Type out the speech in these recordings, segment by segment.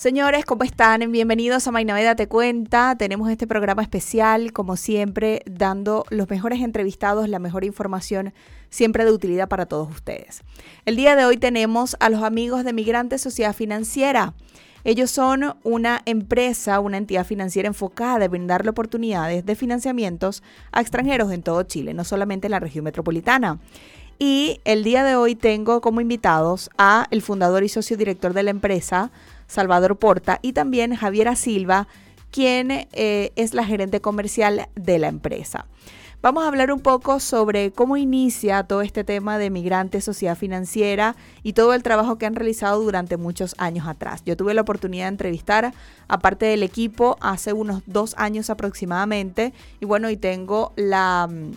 Señores, ¿cómo están? Bienvenidos a Mainaveda Te Cuenta. Tenemos este programa especial, como siempre, dando los mejores entrevistados, la mejor información, siempre de utilidad para todos ustedes. El día de hoy tenemos a los amigos de Migrantes Sociedad Financiera. Ellos son una empresa, una entidad financiera enfocada en brindarle oportunidades de financiamientos a extranjeros en todo Chile, no solamente en la región metropolitana. Y el día de hoy tengo como invitados a el fundador y socio director de la empresa, Salvador Porta, y también Javiera Silva, quien eh, es la gerente comercial de la empresa. Vamos a hablar un poco sobre cómo inicia todo este tema de migrantes, sociedad financiera y todo el trabajo que han realizado durante muchos años atrás. Yo tuve la oportunidad de entrevistar a parte del equipo hace unos dos años aproximadamente y bueno, y tengo mm,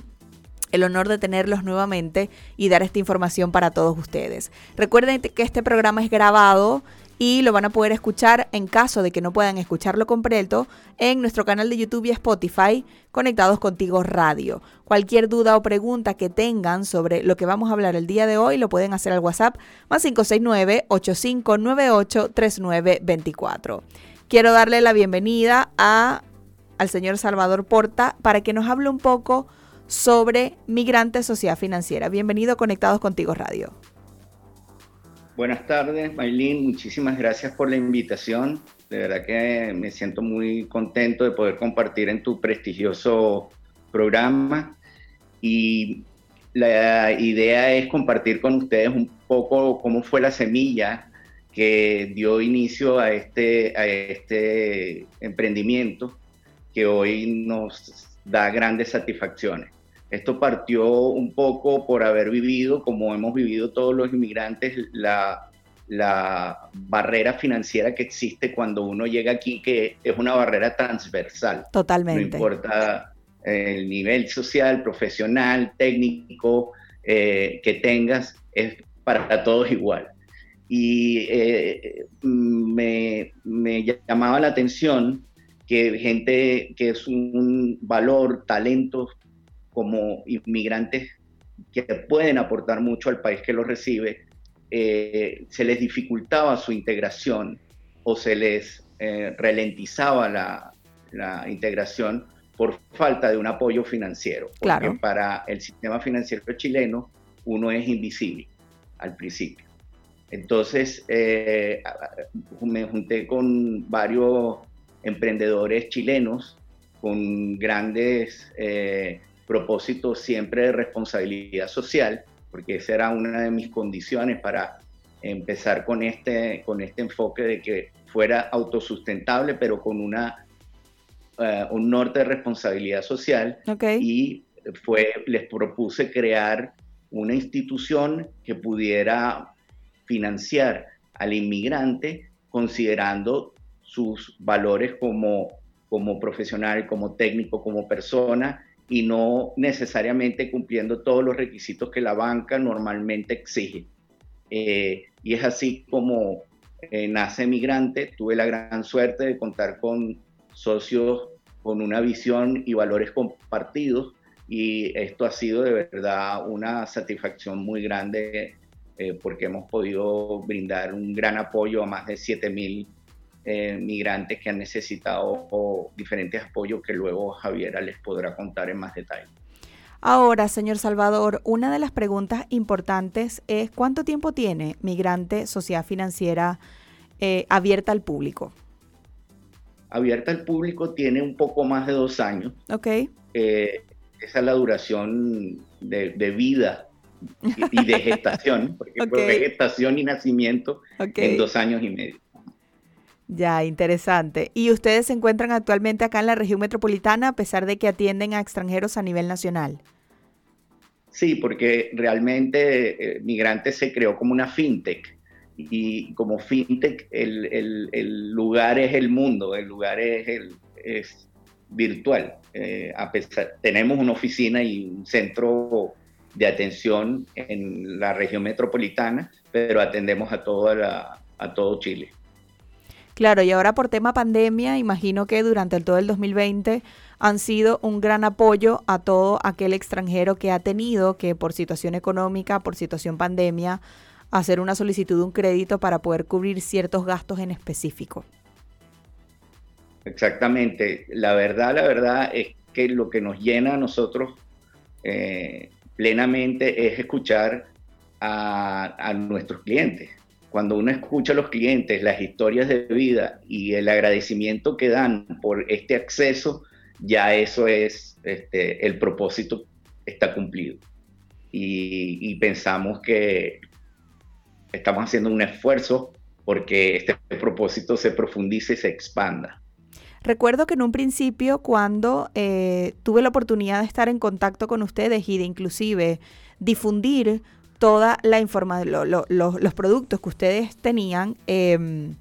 el honor de tenerlos nuevamente y dar esta información para todos ustedes. Recuerden que este programa es grabado y lo van a poder escuchar en caso de que no puedan escucharlo completo en nuestro canal de YouTube y Spotify Conectados Contigo Radio. Cualquier duda o pregunta que tengan sobre lo que vamos a hablar el día de hoy lo pueden hacer al WhatsApp más 569-8598-3924. Quiero darle la bienvenida a, al señor Salvador Porta para que nos hable un poco sobre Migrantes Sociedad Financiera. Bienvenido a Conectados Contigo Radio. Buenas tardes, Maylin. Muchísimas gracias por la invitación. De verdad que me siento muy contento de poder compartir en tu prestigioso programa. Y la idea es compartir con ustedes un poco cómo fue la semilla que dio inicio a este, a este emprendimiento que hoy nos da grandes satisfacciones. Esto partió un poco por haber vivido, como hemos vivido todos los inmigrantes, la, la barrera financiera que existe cuando uno llega aquí, que es una barrera transversal. Totalmente. No importa el nivel social, profesional, técnico eh, que tengas, es para todos igual. Y eh, me, me, llamaba la atención que gente que es un valor, talento como inmigrantes que pueden aportar mucho al país que los recibe, eh, se les dificultaba su integración o se les eh, ralentizaba la, integración por falta de un apoyo financiero. Porque claro. para el sistema financiero chileno uno es invisible al principio. Entonces eh, me junté con varios emprendedores chilenos con grandes propósito siempre de responsabilidad social, porque esa era una de mis condiciones para empezar con este, con este enfoque de que fuera autosustentable, pero con una, eh, un norte de responsabilidad social. Y fue, les propuse crear una institución que pudiera financiar al inmigrante considerando sus valores como, como profesional, como técnico, como persona y no necesariamente cumpliendo todos los requisitos que la banca normalmente exige. Eh, y es así como eh, nace Migrante. Tuve la gran suerte de contar con socios con una visión y valores compartidos y esto ha sido de verdad una satisfacción muy grande eh, porque hemos podido brindar un gran apoyo a más de 7.000 eh, migrantes que han necesitado diferentes apoyos que luego Javiera les podrá contar en más detalle. Ahora, señor Salvador, una de las preguntas importantes es ¿cuánto tiempo tiene Migrante Sociedad Financiera eh, abierta al público? Abierta al público tiene un poco más de dos años. Ok. Eh, esa es la duración de, vida y, de gestación, porque fue gestación y nacimiento en dos años y medio. Ya, interesante. ¿Y ustedes se encuentran actualmente acá en la región metropolitana a pesar de que atienden a extranjeros a nivel nacional? Sí, porque realmente eh, Migrantes se creó como una fintech y como fintech el, el, lugar es el mundo, el lugar es, el, es virtual. Eh, a pesar, tenemos una oficina y un centro de atención en la región metropolitana, pero atendemos a, toda la, a todo Chile. Claro, y ahora por tema pandemia, imagino que durante todo el 2020 han sido un gran apoyo a todo aquel extranjero que ha tenido que por situación económica, por situación pandemia, hacer una solicitud de un crédito para poder cubrir ciertos gastos en específico. Exactamente. La verdad, la verdad es que lo que nos llena a nosotros eh, plenamente es escuchar a, nuestros clientes. Cuando uno escucha a los clientes las historias de vida y el agradecimiento que dan por este acceso, ya eso es, este, el propósito está cumplido. y pensamos que estamos haciendo un esfuerzo porque este propósito se profundice y se expanda. Recuerdo que en un principio cuando eh, tuve la oportunidad de estar en contacto con ustedes y de inclusive difundir toda la información, los productos que ustedes tenían, eh,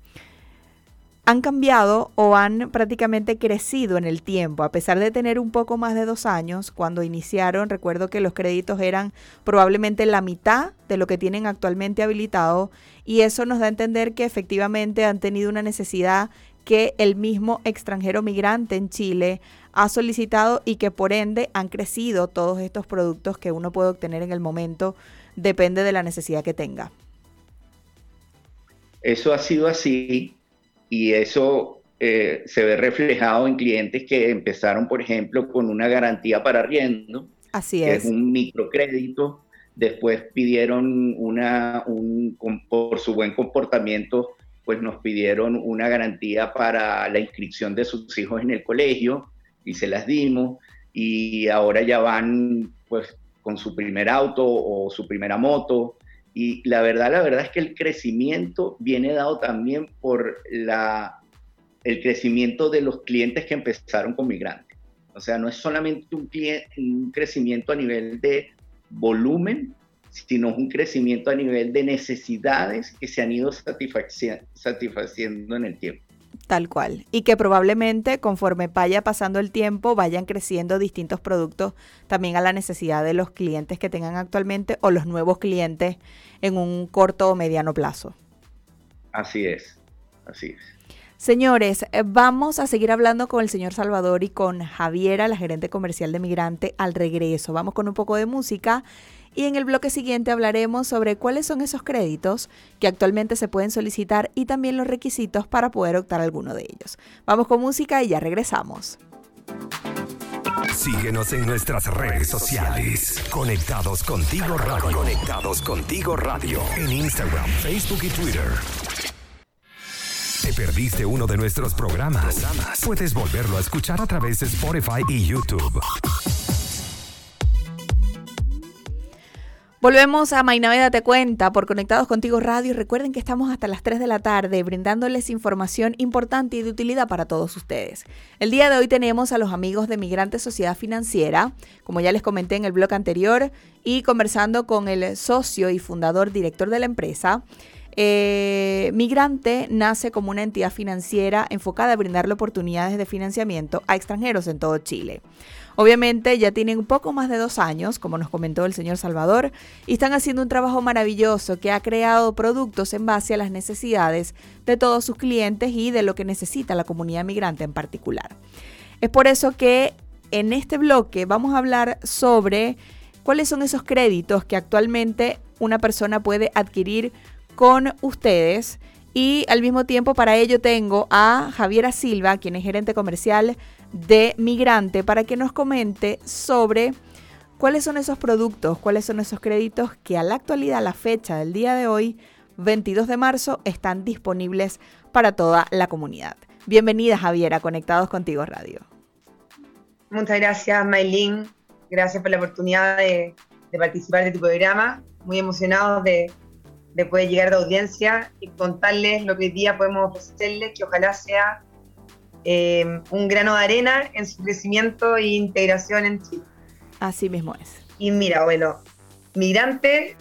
han cambiado o han prácticamente crecido en el tiempo. A pesar de tener un poco más de dos años, cuando iniciaron, recuerdo que los créditos eran probablemente la mitad de lo que tienen actualmente habilitado y eso nos da a entender que efectivamente han tenido una necesidad que el mismo extranjero migrante en Chile ha solicitado y que por ende han crecido todos estos productos que uno puede obtener en el momento, depende de la necesidad que tenga. Eso ha sido así y eso eh, se ve reflejado en clientes que empezaron, por ejemplo, con una garantía para arriendo. Así es. es un microcrédito. Después pidieron una, un, por su buen comportamiento, pues nos pidieron una garantía para la inscripción de sus hijos en el colegio y se las dimos. Y ahora ya van, pues, con su primer auto o su primera moto y la verdad, la verdad es que el crecimiento viene dado también por la, el crecimiento de los clientes que empezaron con migrantes. O sea, no es solamente un, un crecimiento a nivel de volumen, sino un crecimiento a nivel de necesidades que se han ido satisfaciendo en el tiempo. Tal cual. Y que probablemente conforme vaya pasando el tiempo vayan creciendo distintos productos también a la necesidad de los clientes que tengan actualmente o los nuevos clientes en un corto o mediano plazo. Así es, así es. Señores, vamos a seguir hablando con el señor Salvador y con Javiera, la gerente comercial de Migrante, al regreso. Vamos con un poco de música y en el bloque siguiente hablaremos sobre cuáles son esos créditos que actualmente se pueden solicitar y también los requisitos para poder optar alguno de ellos. Vamos con música y ya regresamos. Síguenos en nuestras redes sociales. Conectados contigo radio. Conectados contigo radio. En Instagram, Facebook y Twitter. ¿Te perdiste uno de nuestros programas? Puedes volverlo a escuchar a través de Spotify y YouTube. Volvemos a Mainaveda Te Cuenta por Conectados Contigo Radio. Recuerden que estamos hasta las 3 de la tarde brindándoles información importante y de utilidad para todos ustedes. El día de hoy tenemos a los amigos de Migrante Sociedad Financiera, como ya les comenté en el blog anterior, y conversando con el socio y fundador director de la empresa. Eh, Migrante nace como una entidad financiera enfocada a brindarle oportunidades de financiamiento a extranjeros en todo Chile. Obviamente ya tienen un poco más de dos años, como nos comentó el señor Salvador, y están haciendo un trabajo maravilloso que ha creado productos en base a las necesidades de todos sus clientes y de lo que necesita la comunidad migrante en particular. Es por eso que en este bloque vamos a hablar sobre cuáles son esos créditos que actualmente una persona puede adquirir con ustedes. Y al mismo tiempo para ello tengo a Javiera Silva, quien es gerente comercial de Migrante para que nos comente sobre cuáles son esos productos, cuáles son esos créditos que a la actualidad, a la fecha del día de hoy, 22 de marzo, están disponibles para toda la comunidad. Bienvenida Javiera, Conectados Contigo Radio. Muchas gracias Maylin, gracias por la oportunidad de, participar de tu programa, muy emocionados de, de poder llegar a la audiencia y contarles lo que hoy día podemos ofrecerles, que ojalá sea eh, un grano de arena en su crecimiento e integración en Chile. Así mismo es. Y mira, bueno, Migrante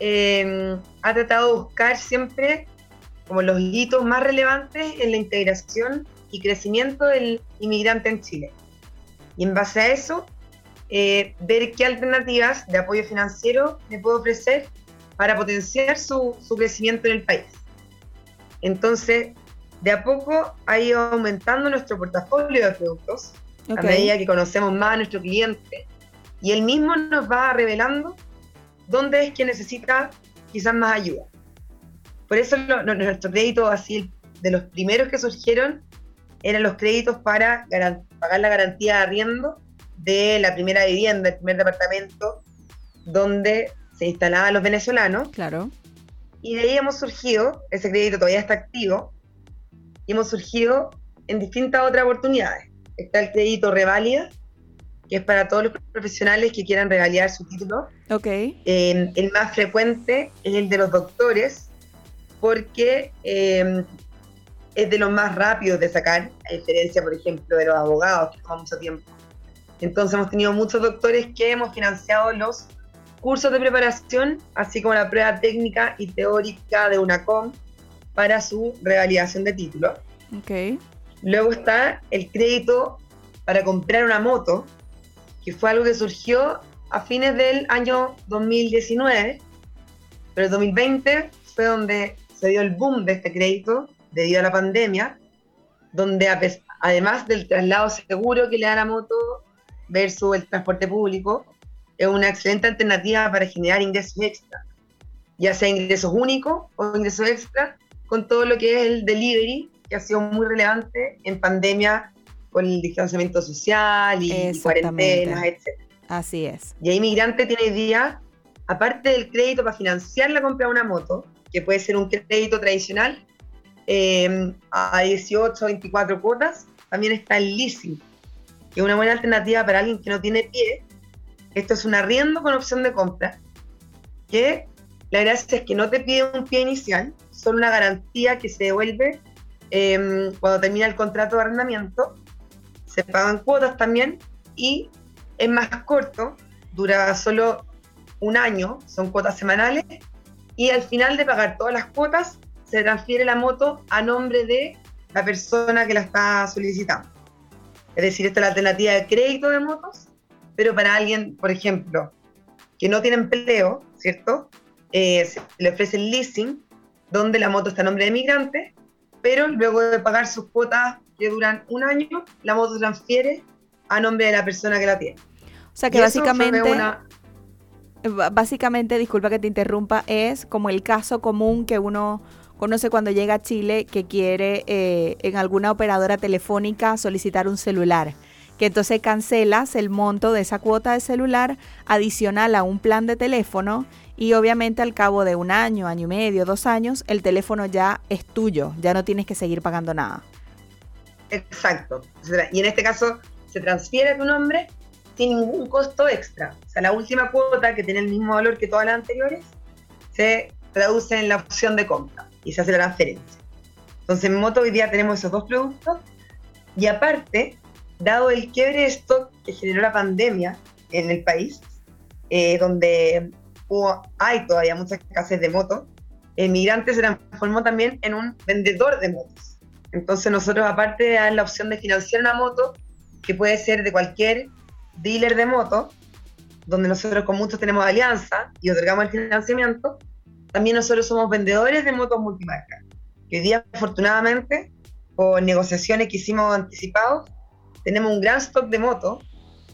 eh, ha tratado de buscar siempre como los hitos más relevantes en la integración y crecimiento del inmigrante en Chile. Y en base a eso, eh, ver qué alternativas de apoyo financiero le puedo ofrecer para potenciar su, su crecimiento en el país. Entonces, de a poco ha ido aumentando nuestro portafolio de productos a medida que conocemos más a nuestro cliente y él mismo nos va revelando dónde es que necesita quizás más ayuda. Por eso nuestro crédito, así de los primeros que surgieron, eran los créditos para pagar la garantía de arriendo de la primera vivienda, el primer departamento donde se instalaban los venezolanos. Claro. Y de ahí hemos surgido, ese crédito todavía está activo, y hemos surgido en distintas otras oportunidades. Está el crédito Revalida, que es para todos los profesionales que quieran revalidar su título. Ok. Eh, el más frecuente es el de los doctores, porque eh, es de los más rápidos de sacar, a diferencia, por ejemplo, de los abogados, que toma mucho tiempo. Entonces hemos tenido muchos doctores que hemos financiado los cursos de preparación, así como la prueba técnica y teórica de UNACOM para su revalidación de título. Okay. Luego está el crédito para comprar una moto, que fue algo que surgió a fines del año 2019, pero el 2020 fue donde se dio el boom de este crédito debido a la pandemia, donde además del traslado seguro que le da la moto versus el transporte público, es una excelente alternativa para generar ingresos extra, ya sea ingresos únicos o ingresos extra, con todo lo que es el delivery, que ha sido muy relevante en pandemia con el distanciamiento social y, cuarentenas, etc. Así es. Y ahí Migrante tiene día, aparte del crédito para financiar la compra de una moto, que puede ser un crédito tradicional, eh, a 18 24 cuotas, también está el leasing, que es una buena alternativa para alguien que no tiene pie. Esto es un arriendo con opción de compra, que la gracia es que no te pide un pie inicial, solo una garantía que se devuelve em, cuando termina el contrato de arrendamiento. Se pagan cuotas también y es más corto, dura solo un año, son cuotas semanales y al final de pagar todas las cuotas se transfiere la moto a nombre de la persona que la está solicitando. Es decir, esta es la alternativa de crédito de motos, pero para alguien, por ejemplo, que no tiene empleo, ¿cierto? Eh, se le ofrece el leasing, donde la moto está a nombre de migrante, pero luego de pagar sus cuotas que duran un año, la moto transfiere a nombre de la persona que la tiene. O sea que básicamente, básicamente, disculpa que te interrumpa, es como el caso común que uno conoce cuando llega a Chile que quiere eh, en alguna operadora telefónica solicitar un celular que entonces cancelas el monto de esa cuota de celular adicional a un plan de teléfono y obviamente al cabo de un año, año y medio, dos años, el teléfono ya es tuyo, ya no tienes que seguir pagando nada. Exacto. Y en este caso se transfiere a tu nombre sin ningún costo extra. O sea, la última cuota que tiene el mismo valor que todas las anteriores se traduce en la opción de compra y se hace la transferencia. Entonces en Moto hoy día tenemos esos dos productos y aparte, dado el quiebre de stock que generó la pandemia en el país, eh, donde hubo, hay todavía mucha escasez de motos, el migrante se transformó también en un vendedor de motos. Entonces nosotros aparte de dar la opción de financiar una moto, que puede ser de cualquier dealer de moto, donde nosotros con muchos tenemos alianza y otorgamos el financiamiento, también nosotros somos vendedores de motos multimarcas. Que hoy día, afortunadamente, por negociaciones que hicimos anticipados, tenemos un gran stock de motos,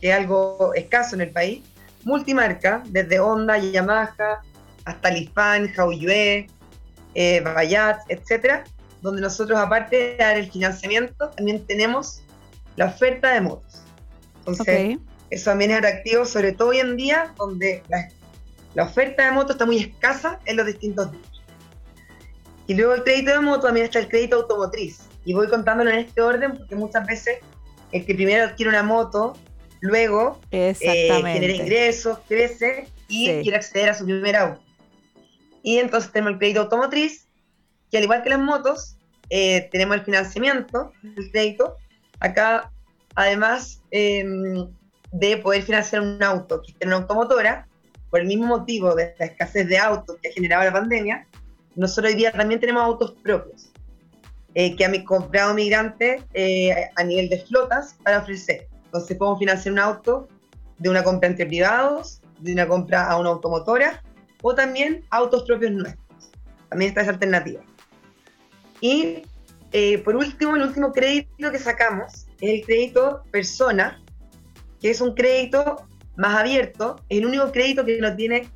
que es algo escaso en el país, multimarca, desde Honda, Yamaha, hasta Lifan, Jauyue, eh, Bayat, etcétera, donde nosotros, aparte de dar el financiamiento, también tenemos la oferta de motos. Entonces, eso también es atractivo, sobre todo hoy en día, donde la la oferta de moto está muy escasa en los distintos días. Y luego el crédito de moto también está el crédito automotriz. Y voy contándolo en este orden porque muchas veces el que primero adquiere una moto, luego eh, genera ingresos, crece y quiere acceder a su primer auto. Y entonces tenemos el crédito automotriz, que al igual que las motos, eh, tenemos el financiamiento del crédito. Acá, además em, de poder financiar un auto que en una automotora, por el mismo motivo de la escasez de autos que ha generado la pandemia, nosotros hoy día también tenemos autos propios eh, que han comprado migrantes eh, a nivel de flotas para ofrecer. Entonces podemos financiar un auto de una compra entre privados, de una compra a una automotora o también autos propios nuestros. También está esa alternativa. Y eh, por último, el último crédito que sacamos es el crédito persona, que es un crédito más abierto, es el único crédito que no tiene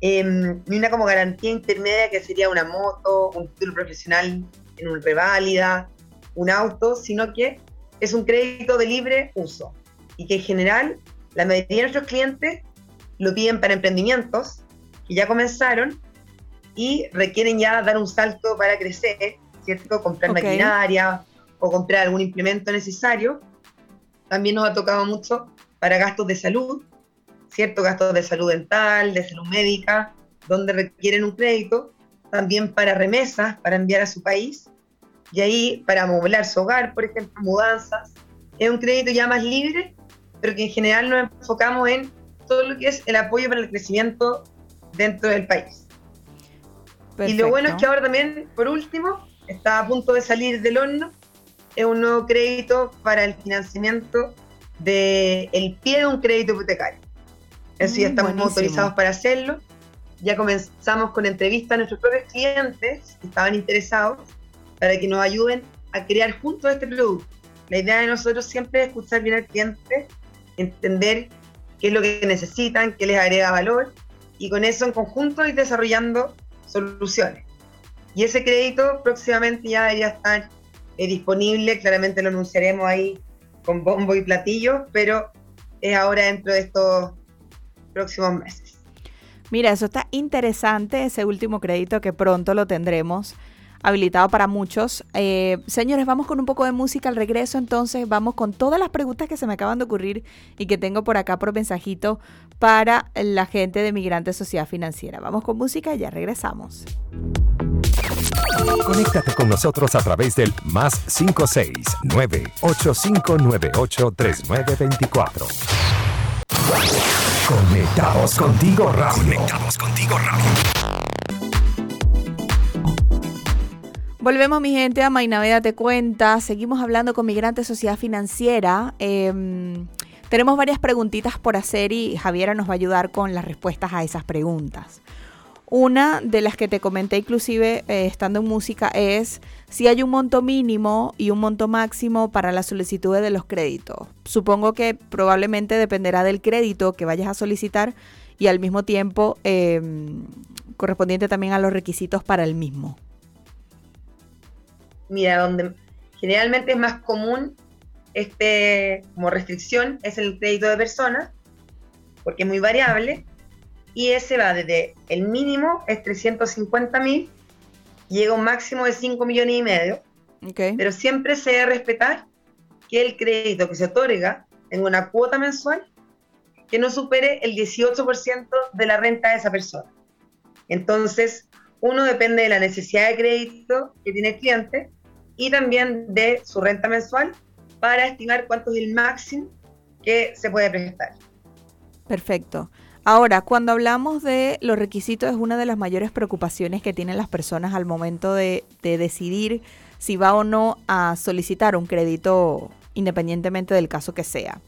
em, ni una como garantía intermedia que sería una moto, un título profesional en una reválida, un auto, sino que es un crédito de libre uso y que en general la mayoría de nuestros clientes lo piden para emprendimientos que ya comenzaron y requieren ya dar un salto para crecer, ¿cierto? Comprar maquinaria o comprar algún implemento necesario. También nos ha tocado mucho para gastos de salud, ¿cierto? Gastos de salud dental, de salud médica, donde requieren un crédito. También para remesas, para enviar a su país. Y ahí para amoblar su hogar, por ejemplo, mudanzas. Es un crédito ya más libre, pero que en general nos enfocamos en todo lo que es el apoyo para el crecimiento dentro del país. Y lo bueno es que ahora también, por último, está a punto de salir del horno, es un nuevo crédito para el financiamiento del el pie de un crédito hipotecario. Eso ya mm, estamos autorizados para hacerlo. Ya comenzamos con entrevistas a nuestros propios clientes que estaban interesados para que nos ayuden a crear juntos este producto. La idea de nosotros siempre es escuchar bien al cliente, entender qué es lo que necesitan, qué les agrega valor y con eso en conjunto ir desarrollando soluciones. Y ese crédito próximamente ya debería estar eh, disponible, claramente lo anunciaremos ahí con bombo y platillo, pero es ahora dentro de estos próximos meses. Mira, eso está interesante, ese último crédito que pronto lo tendremos habilitado para muchos. Eh, señores, vamos con un poco de música al regreso, entonces vamos con todas las preguntas que se me acaban de ocurrir y que tengo por acá por mensajito para la gente de Migrante Sociedad Financiera. Vamos con música y ya regresamos. Conéctate con nosotros a través del más 569 8598 3924. Conectados contigo radio. Conectados contigo radio. Volvemos, mi gente, a Mainaveda Te Cuenta. Seguimos hablando con Migrante Sociedad Financiera. Em, tenemos varias preguntitas por hacer y Javiera nos va a ayudar con las respuestas a esas preguntas. Una de las que te comenté inclusive eh, estando en música es si hay un monto mínimo y un monto máximo para las solicitudes de los créditos. Supongo que probablemente dependerá del crédito que vayas a solicitar y al mismo tiempo em, correspondiente también a los requisitos para el mismo. Mira, donde generalmente es más común este, como restricción es el crédito de personas, porque es muy variable, y ese va desde el mínimo es 350 mil, llega a un máximo de 5 millones y medio, pero siempre se debe respetar que el crédito que se otorga tenga una cuota mensual que no supere el 18% de la renta de esa persona. Entonces, uno depende de la necesidad de crédito que tiene el cliente y también de su renta mensual para estimar cuánto es el máximo que se puede prestar. Perfecto. Ahora, cuando hablamos de los requisitos, es una de las mayores preocupaciones que tienen las personas al momento de, de decidir si va o no a solicitar un crédito independientemente del caso que sea.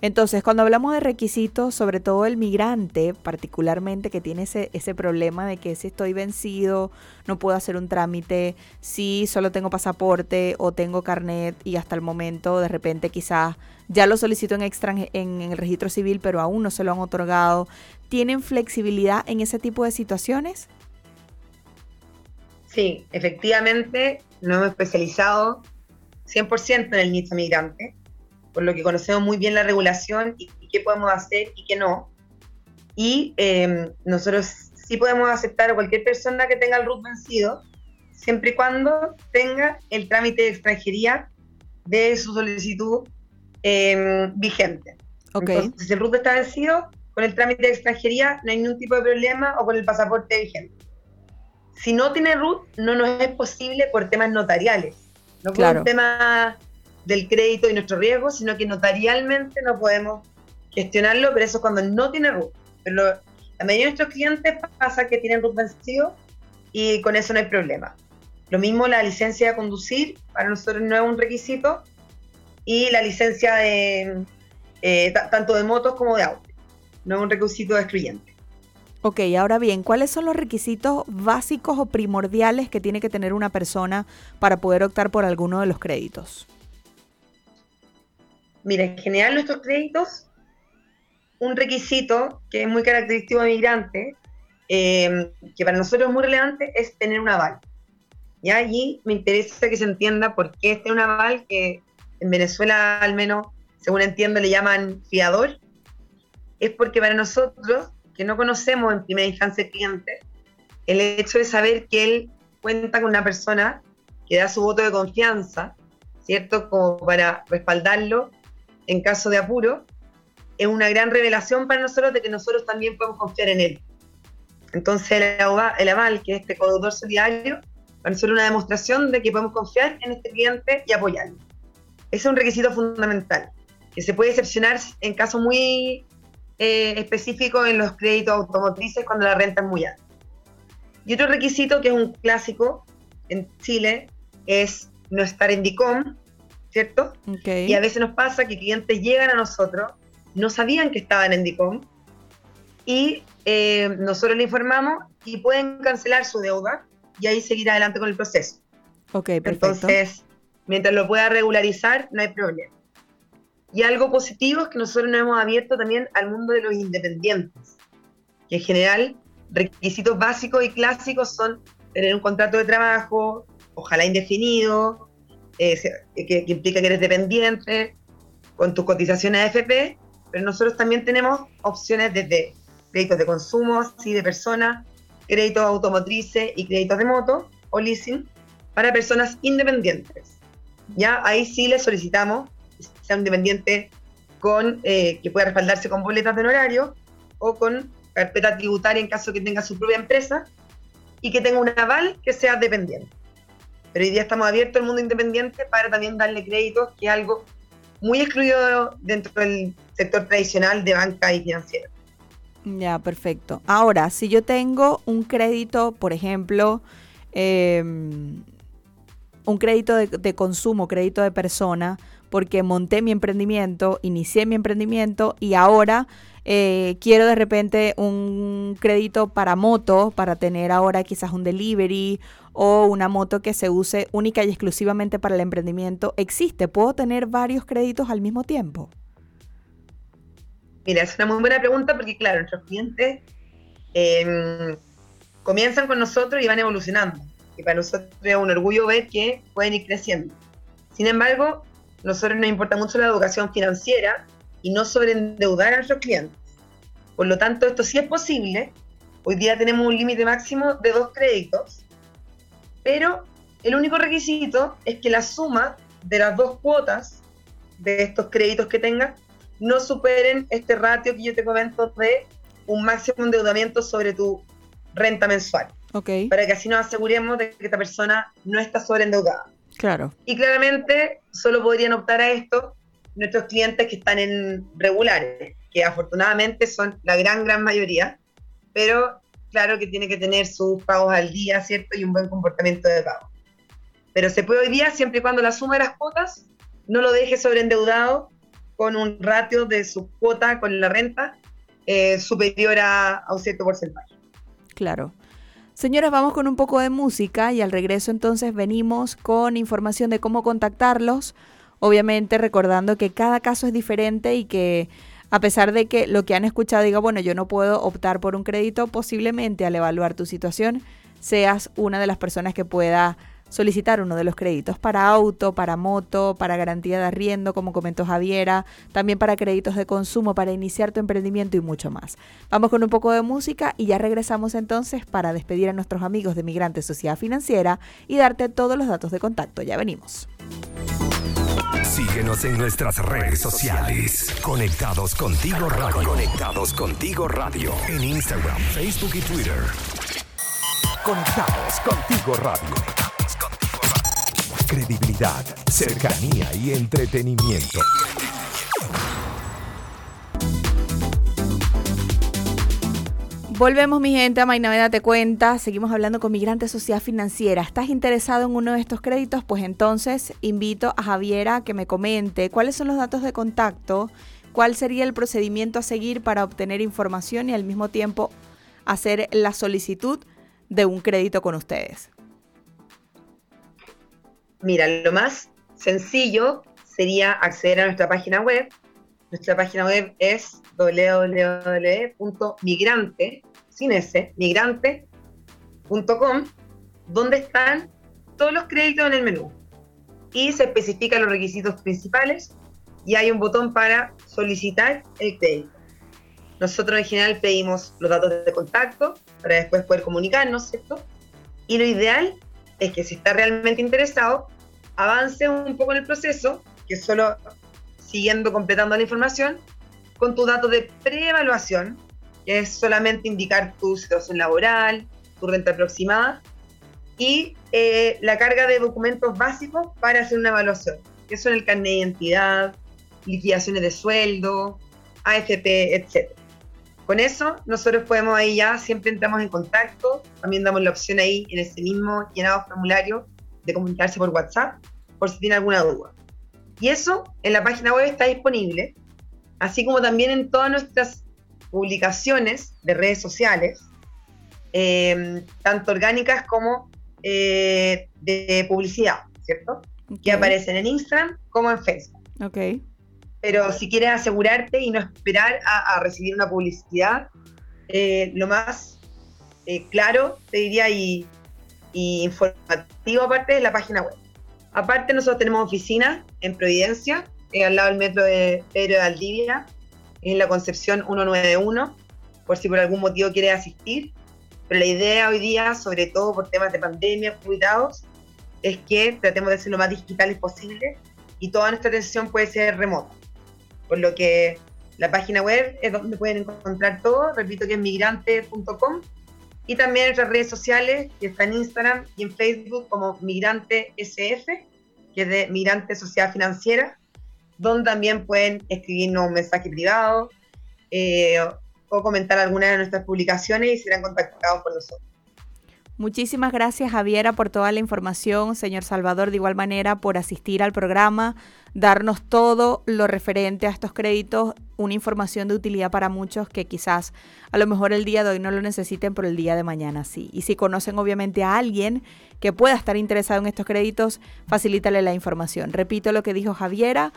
Entonces, cuando hablamos de requisitos, sobre todo el migrante, particularmente que tiene ese, ese problema de que si estoy vencido, no puedo hacer un trámite, si solo tengo pasaporte o tengo carnet y hasta el momento de repente quizás ya lo solicito en, en, en el registro civil, pero aún no se lo han otorgado, ¿tienen flexibilidad en ese tipo de situaciones? Sí, efectivamente, nos hemos especializado 100% en el nicho migrante por lo que conocemos muy bien la regulación y, qué podemos hacer y qué no. Y em, nosotros sí podemos aceptar a cualquier persona que tenga el RUT vencido, siempre y cuando tenga el trámite de extranjería de su solicitud em, vigente. Okay. si el RUT está vencido, con el trámite de extranjería no hay ningún tipo de problema o con el pasaporte vigente. Si no tiene RUT, no nos es posible por temas notariales, no por un tema del crédito y nuestro riesgo, sino que notarialmente no podemos gestionarlo, pero eso es cuando no tiene RUT. Pero La mayoría de nuestros clientes pasa que tienen RUT vencido y con eso no hay problema. Lo mismo la licencia de conducir, para nosotros no es un requisito, y la licencia de eh, tanto de motos como de autos. No es un requisito excluyente. Ok, ahora bien, ¿cuáles son los requisitos básicos o primordiales que tiene que tener una persona para poder optar por alguno de los créditos? Mira, en general nuestros créditos, un requisito que es muy característico de migrante, eh, que para nosotros es muy relevante, es tener un aval. Y allí me interesa que se entienda por qué este un aval que en Venezuela al menos, según entiendo, le llaman fiador. Es porque para nosotros, que no conocemos en primera instancia el cliente, el hecho de saber que él cuenta con una persona que da su voto de confianza, ¿cierto? Como para respaldarlo en caso de apuro, es una gran revelación para nosotros de que nosotros también podemos confiar en él. Entonces el, el aval, que es este codeudor solidario, para nosotros una demostración de que podemos confiar en este cliente y apoyarlo. Ese es un requisito fundamental, que se puede excepcionar en casos muy eh, específicos en los créditos automotrices cuando la renta es muy alta. Y otro requisito que es un clásico en Chile es no estar en DICOM, ¿cierto? Y a veces nos pasa que clientes llegan a nosotros, no sabían que estaban en DICOM, y eh, nosotros le informamos y pueden cancelar su deuda y ahí seguir adelante con el proceso. Ok, perfecto. Entonces, mientras lo pueda regularizar, no hay problema. Y algo positivo es que nosotros nos hemos abierto también al mundo de los independientes, que en general requisitos básicos y clásicos son tener un contrato de trabajo, ojalá indefinido, eh, que, implica que eres dependiente, con tus cotizaciones AFP, pero nosotros también tenemos opciones desde créditos de consumo, sí, de personas, créditos automotrices y créditos de moto o leasing para personas independientes. Ya ahí sí le solicitamos que sea independiente con, eh, que pueda respaldarse con boletas de horario o con carpeta tributaria en caso que tenga su propia empresa y que tenga un aval que sea dependiente. Pero hoy día estamos abiertos al mundo independiente para también darle créditos, que es algo muy excluido dentro del sector tradicional de banca y financiera. Ya, perfecto. Ahora, si yo tengo un crédito, por ejemplo, em, un crédito de, consumo, crédito de persona, porque monté mi emprendimiento, inicié mi emprendimiento y ahora eh, quiero de repente un crédito para moto, para tener ahora quizás un delivery o una moto que se use única y exclusivamente para el emprendimiento. ¿Existe? ¿Puedo tener varios créditos al mismo tiempo? Mira, es una muy buena pregunta porque, claro, nuestros clientes em, comienzan con nosotros y van evolucionando. Y para nosotros es un orgullo ver que pueden ir creciendo. Sin embargo, nosotros nos importa mucho la educación financiera y no sobreendeudar a nuestros clientes. Por lo tanto, esto sí es posible. Hoy día tenemos un límite máximo de dos créditos, pero el único requisito es que la suma de las dos cuotas de estos créditos que tengas no superen este ratio que yo te comento de un máximo endeudamiento sobre tu renta mensual. Okay. Para que así nos aseguremos de que esta persona no está sobreendeudada. Claro. Y claramente solo podrían optar a esto nuestros clientes que están en regulares, que afortunadamente son la gran, gran mayoría, pero claro que tiene que tener sus pagos al día, ¿cierto? Y un buen comportamiento de pago. Pero se puede hoy día siempre y cuando la suma de las cuotas no lo deje sobreendeudado con un ratio de su cuota con la renta eh, superior a, un cierto porcentaje. Claro. Señores, vamos con un poco de música y al regreso entonces venimos con información de cómo contactarlos. Obviamente recordando que cada caso es diferente y que a pesar de que lo que han escuchado diga, bueno, yo no puedo optar por un crédito, posiblemente al evaluar tu situación seas una de las personas que pueda solicitar uno de los créditos para auto, para moto, para garantía de arriendo, como comentó Javiera, también para créditos de consumo, para iniciar tu emprendimiento y mucho más. Vamos con un poco de música y ya regresamos entonces para despedir a nuestros amigos de Migrante Sociedad Financiera y darte todos los datos de contacto. Ya venimos. Síguenos en nuestras redes sociales. Conectados contigo radio. Conectados contigo radio. En Instagram, Facebook y Twitter. Conectados contigo radio credibilidad, cercanía y entretenimiento. Volvemos, mi gente, a Mainaveda Te Cuenta. Seguimos hablando con Migrante Sociedad Financiera. ¿Estás interesado en uno de estos créditos? Pues entonces invito a Javiera que me comente cuáles son los datos de contacto, cuál sería el procedimiento a seguir para obtener información y al mismo tiempo hacer la solicitud de un crédito con ustedes. Mira, lo más sencillo sería acceder a nuestra página web. Nuestra página web es www.migrante, sin S, migrante.com, donde están todos los créditos en el menú. Y se especifican los requisitos principales y hay un botón para solicitar el crédito. Nosotros en general pedimos los datos de contacto para después poder comunicarnos, ¿cierto? Y lo ideal es que si está realmente interesado, avance un poco en el proceso, que solo siguiendo completando la información, con tu dato de preevaluación, es solamente indicar tu situación laboral, tu renta aproximada, y eh, la carga de documentos básicos para hacer una evaluación, que son el carnet de identidad, liquidaciones de sueldo, AFP, etc. Con eso, nosotros podemos ahí ya, siempre entramos en contacto, también damos la opción ahí en ese mismo llenado formulario de comunicarse por WhatsApp, por si tiene alguna duda. Y eso en la página web está disponible, así como también en todas nuestras publicaciones de redes sociales, em, tanto orgánicas como eh, de publicidad, ¿cierto? Que aparecen en Instagram como en Facebook. Ok. Pero si quieres asegurarte y no esperar a, recibir una publicidad, eh, lo más eh, claro, te diría, y, y informativo aparte de la página web. Aparte, nosotros tenemos oficina en Providencia, al lado del metro de Pedro de Valdivia, en la Concepción 191, por si por algún motivo quieres asistir. Pero la idea hoy día, sobre todo por temas de pandemia, cuidados, es que tratemos de ser lo más digitales posible y toda nuestra atención puede ser remota. Por lo que la página web es donde pueden encontrar todo, repito que es migrante.com y también nuestras redes sociales, que están en Instagram y en Facebook como Migrante SF, que es de Migrante Sociedad Financiera, donde también pueden escribirnos un mensaje privado eh, o comentar alguna de nuestras publicaciones y serán contactados por nosotros. Muchísimas gracias Javiera por toda la información, señor Salvador, de igual manera por asistir al programa, darnos todo lo referente a estos créditos, una información de utilidad para muchos que quizás a lo mejor el día de hoy no lo necesiten, pero el día de mañana sí. Y si conocen obviamente a alguien que pueda estar interesado en estos créditos, facilítale la información. Repito lo que dijo Javiera,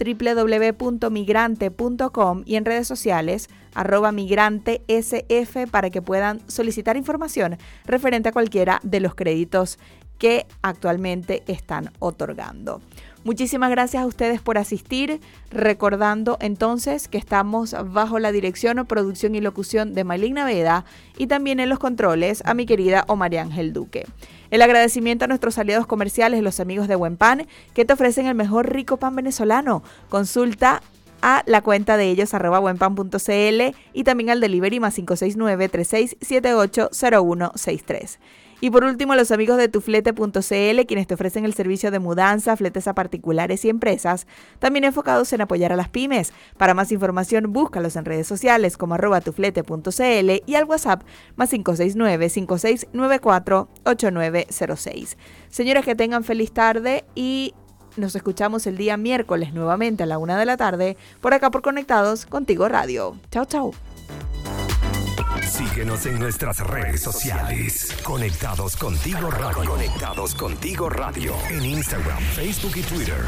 www.migrante.com y en redes sociales arroba migrantesf para que puedan solicitar información referente a cualquiera de los créditos que actualmente están otorgando. Muchísimas gracias a ustedes por asistir, recordando entonces que estamos bajo la dirección, producción y locución de Maylin Naveda y también en los controles a mi querida Omar Ángel Duque. El agradecimiento a nuestros aliados comerciales, los amigos de Buen Pan, que te ofrecen el mejor rico pan venezolano. Consulta a la cuenta de ellos arroba buenpan.cl y también al delivery más 569 36780163. Y por último, los amigos de tuflete.cl, quienes te ofrecen el servicio de mudanza, fletes a particulares y empresas, también enfocados en apoyar a las pymes. Para más información, búscalos en redes sociales como arroba tuflete.cl y al WhatsApp más 569-5694-8906. Señoras, que tengan feliz tarde y nos escuchamos el día miércoles nuevamente a la una de la tarde por acá por Conectados Contigo Radio. Chao, chao. Síguenos en nuestras redes sociales. Conectados Contigo Radio. Conectados Contigo Radio. En Instagram, Facebook y Twitter.